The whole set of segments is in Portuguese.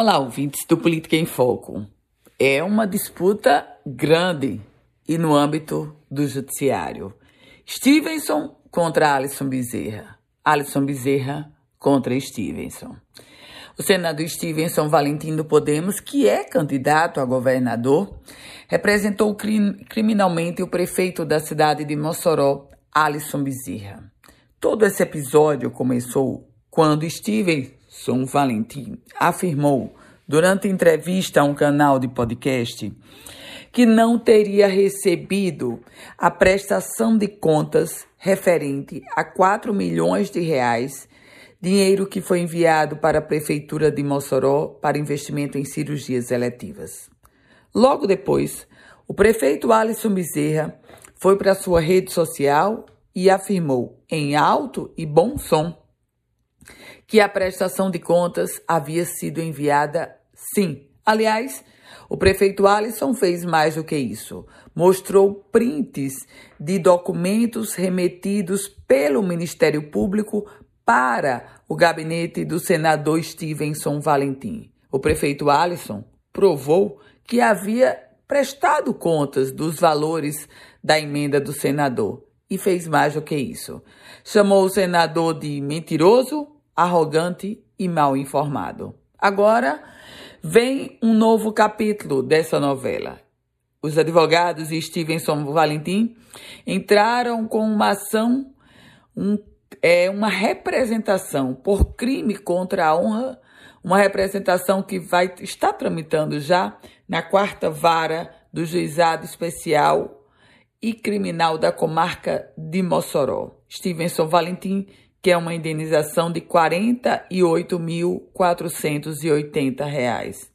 Olá, ouvintes do Política em Foco. É uma disputa grande e no âmbito do judiciário. Stevenson contra Alisson Bezerra. Alisson Bezerra contra Stevenson. O senador Stevenson Valentim do Podemos, que é candidato a governador, representou criminalmente o prefeito da cidade de Mossoró, Alisson Bezerra. Todo esse episódio começou quando Stevenson Valentim afirmou, durante entrevista a um canal de podcast, que não teria recebido a prestação de contas referente a 4 milhões de reais, dinheiro que foi enviado para a prefeitura de Mossoró para investimento em cirurgias eletivas. Logo depois, o prefeito Alisson Bezerra foi para sua rede social e afirmou em alto e bom som que a prestação de contas havia sido enviada sim. Aliás, o prefeito Alisson fez mais do que isso. Mostrou prints de documentos remetidos pelo Ministério Público para o gabinete do senador Stevenson Valentim. O prefeito Alisson provou que havia prestado contas dos valores da emenda do senador e fez mais do que isso. Chamou o senador de mentiroso, arrogante e mal informado. Agora vem um novo capítulo dessa novela. Os advogados Stevenson Valentim entraram com uma ação, um, é, uma representação por crime contra a honra, uma representação que vai estar tramitando já na quarta vara do Juizado Especial e criminal da comarca de Mossoró. Stevenson Valentim quer uma indenização de R$ 48.480.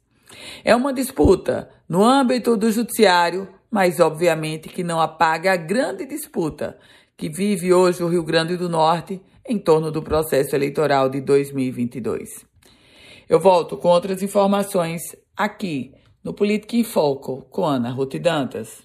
É uma disputa no âmbito do judiciário, mas obviamente que não apaga a grande disputa que vive hoje o Rio Grande do Norte em torno do processo eleitoral de 2022. Eu volto com outras informações aqui no Política em Foco com Ana Ruth Dantas.